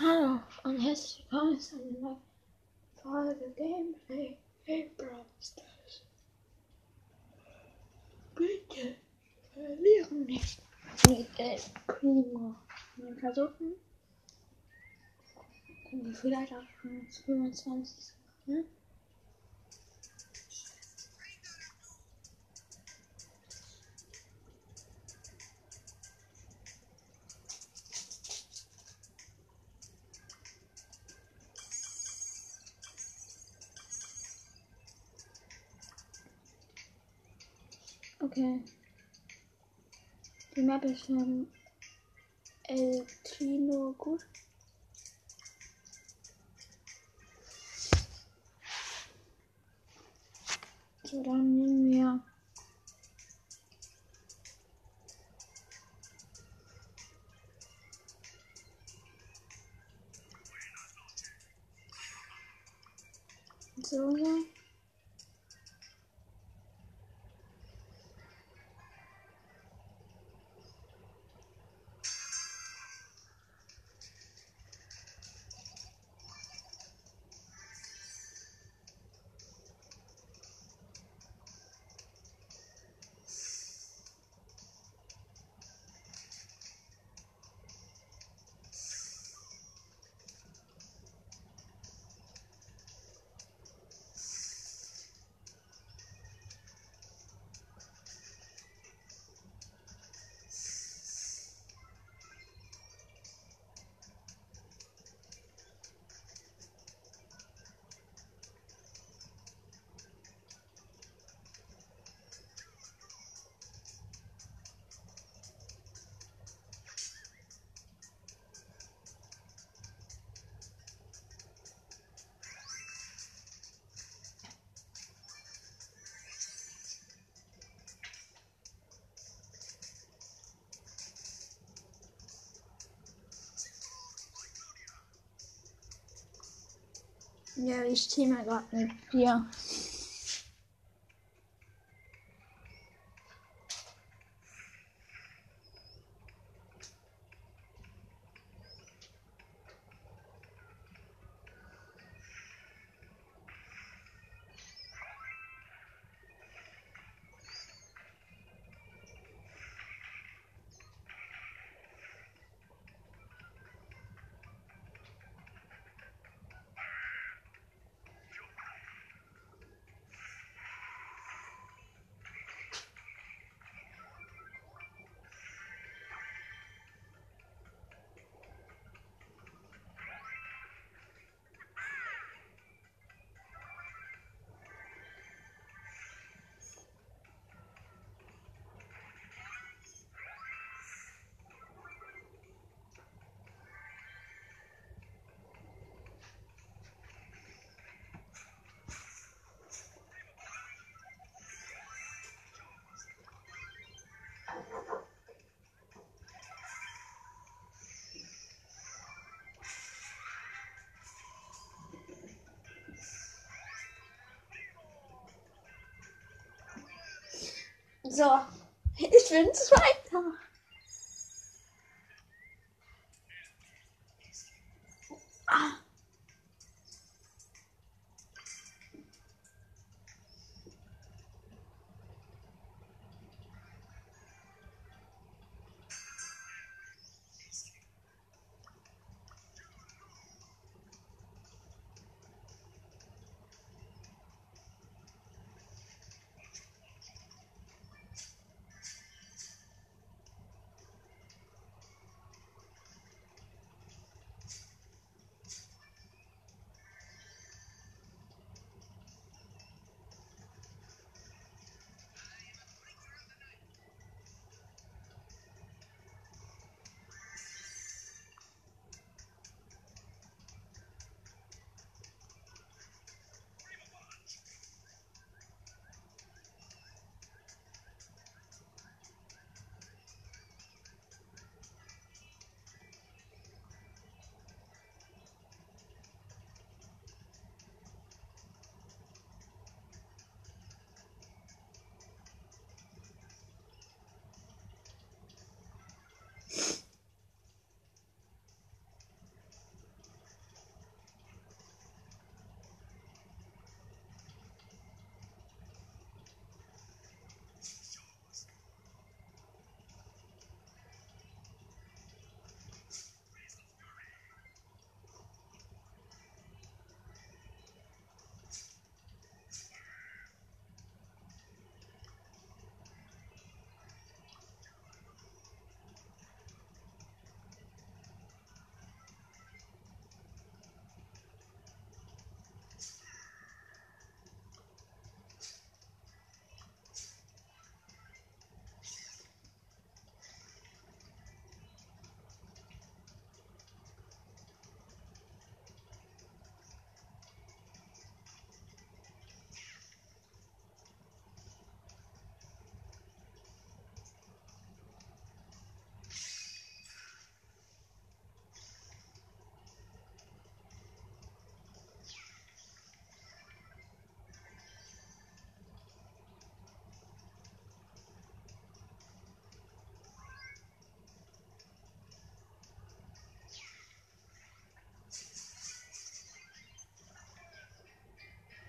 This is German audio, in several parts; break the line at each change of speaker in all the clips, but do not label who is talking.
Hallo und herzlich willkommen zu einer neuen Folge Gameplay in Brawl Stars. Bitte verlieren nicht mit El Primo. Wir versuchen, vielleicht auch schon das 25. Ne? Okay. Die Map ist von El Trino gut. So, dann Ja, ich ziehe mal gerade mit So, ich bin Zweiter.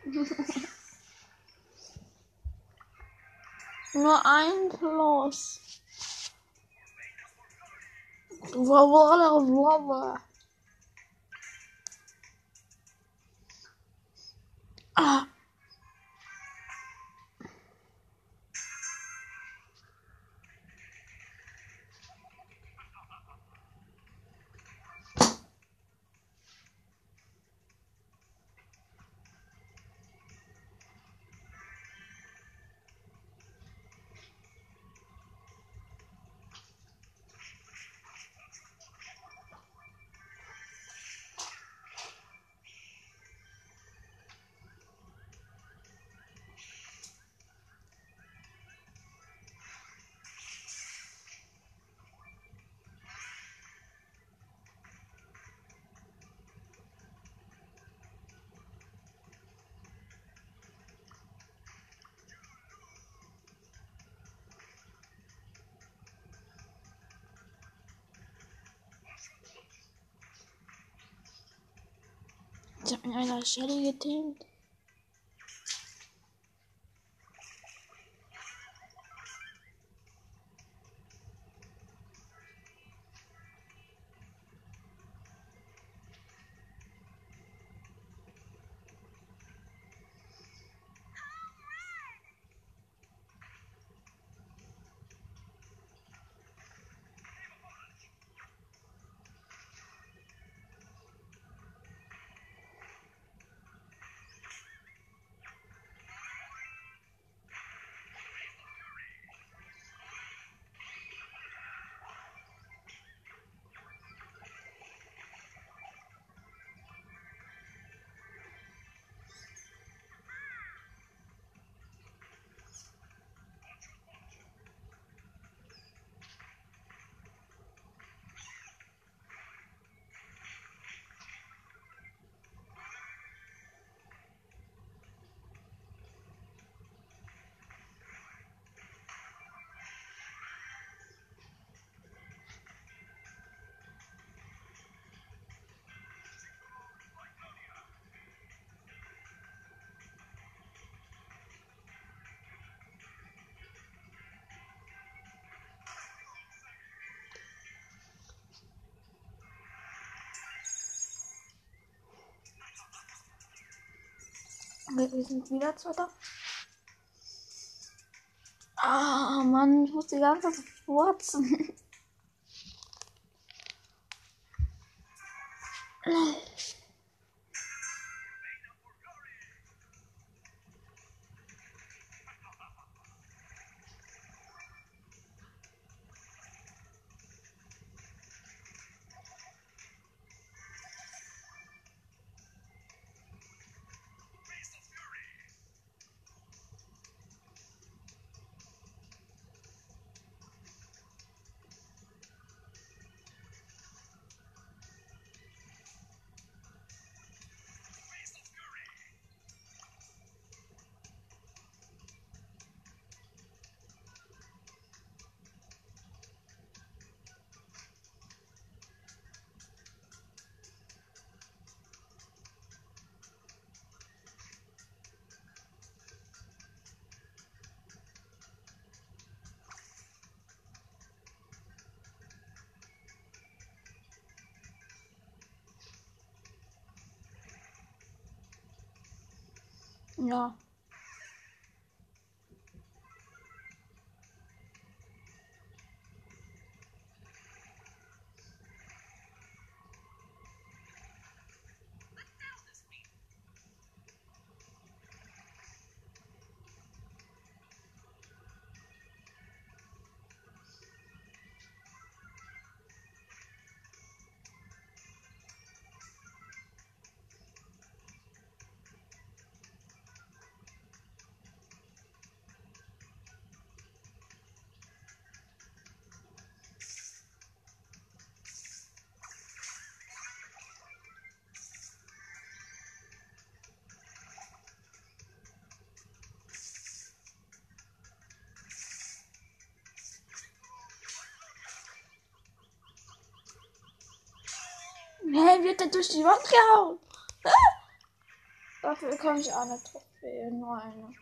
Nur ein. Blablabla. Ah. Ich hab in einer Shelly geteamt. Okay, wir sind wieder Zweiter. Ah, Mann, ich muss die ganze Zeit furzen. Ja. Hä, wird er durch die Wand gehauen? Dafür kann ich eine Trophäe, nur eine.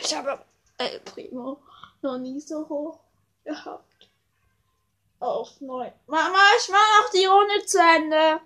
Ich habe El Primo noch nie so hoch gehabt. Auf neun. Mama, ich mach noch die Runde zu Ende.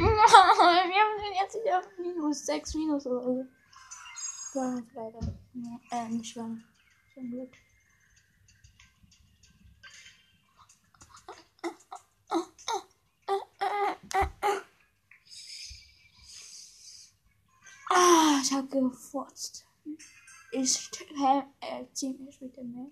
Wir haben jetzt wieder minus 6 minus oder so. War leider. Ja, äh, nicht lang. Zum Glück. Ah, ich hab gefurzt. Ich äh, zieh mich mit dem Meer.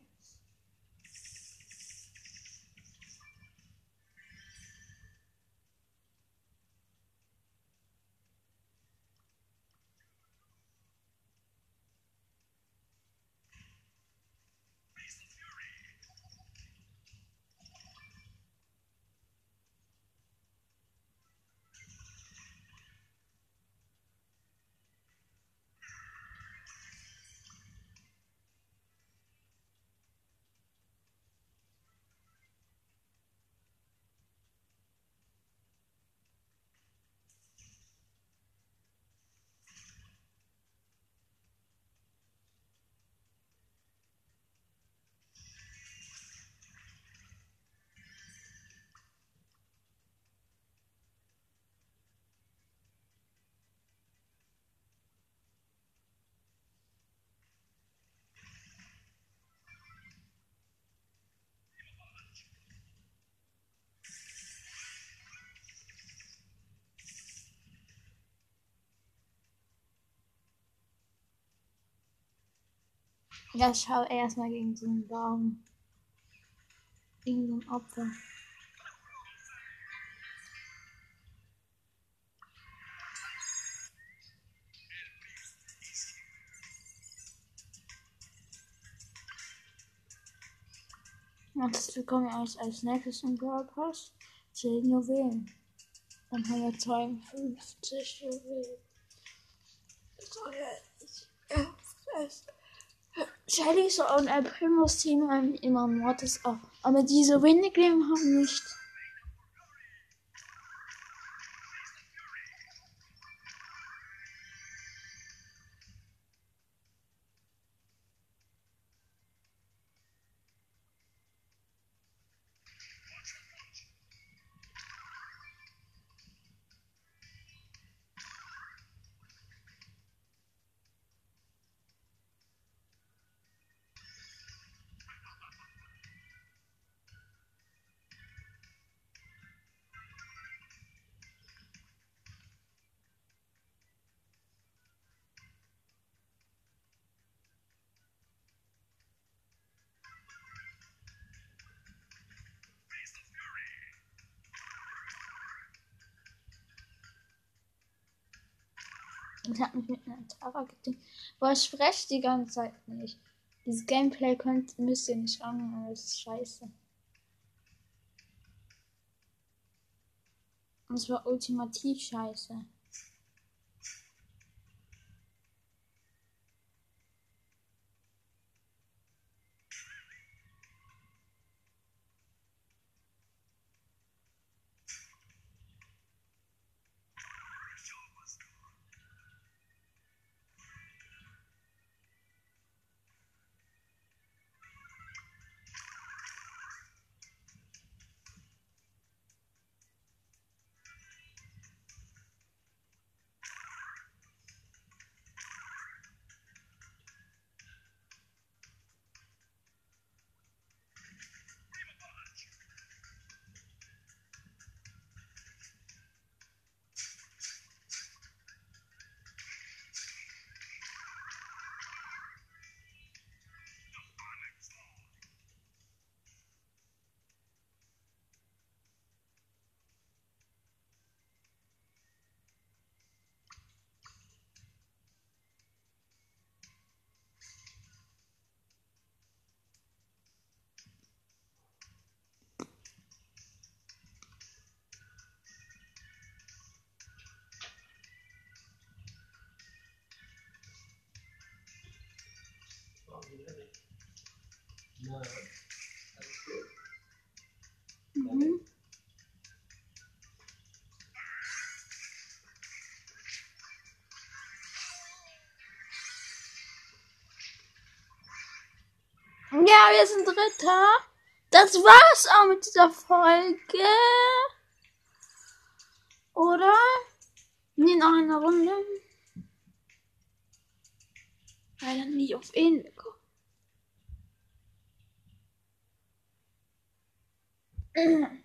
Ja, schau erstmal gegen so einen Baum. Gegen so ein Opfer. Das bekommen wir als nächstes im Brawl Pass. 10 Juwelen. Dann haben wir 52 Juwelen. So, ja, es Shelly und El Primos Team haben immer Mortis auch. Aber diese Windigame haben nicht. Ich hab mich mit einer Tara gedingt. Boah, ich spreche die ganze Zeit nicht. Dieses Gameplay könnt, müsst ihr nicht an, aber es ist scheiße. Und es war ultimativ scheiße. Mhm. Ja, wir sind Dritter. Das war's auch mit dieser Folge. Oder? Nee, noch eine Runde. Leider nicht auf ihn bekommen. 嗯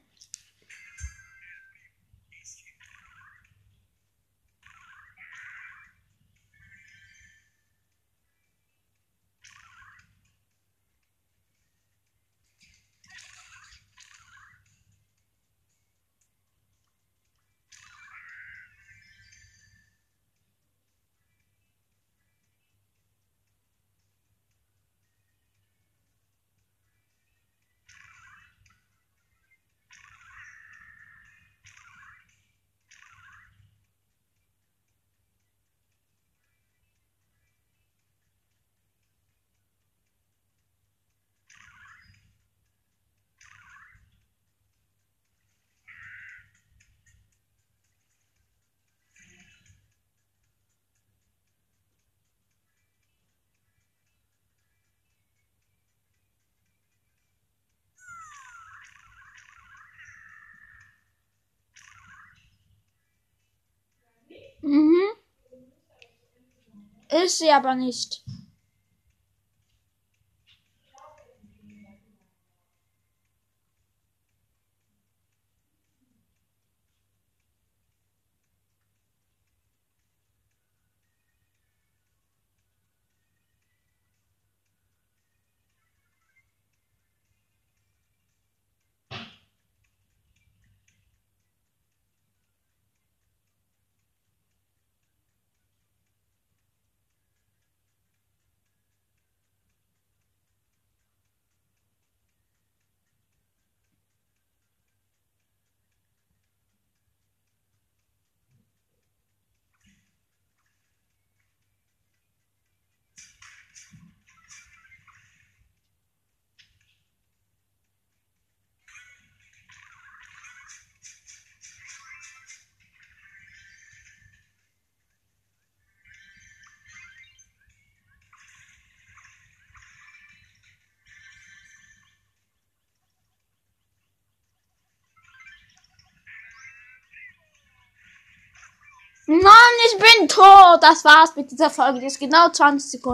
Ist sie aber nicht. Mann, ich bin tot. Das war's mit dieser Folge. Die ist genau 20 Sekunden.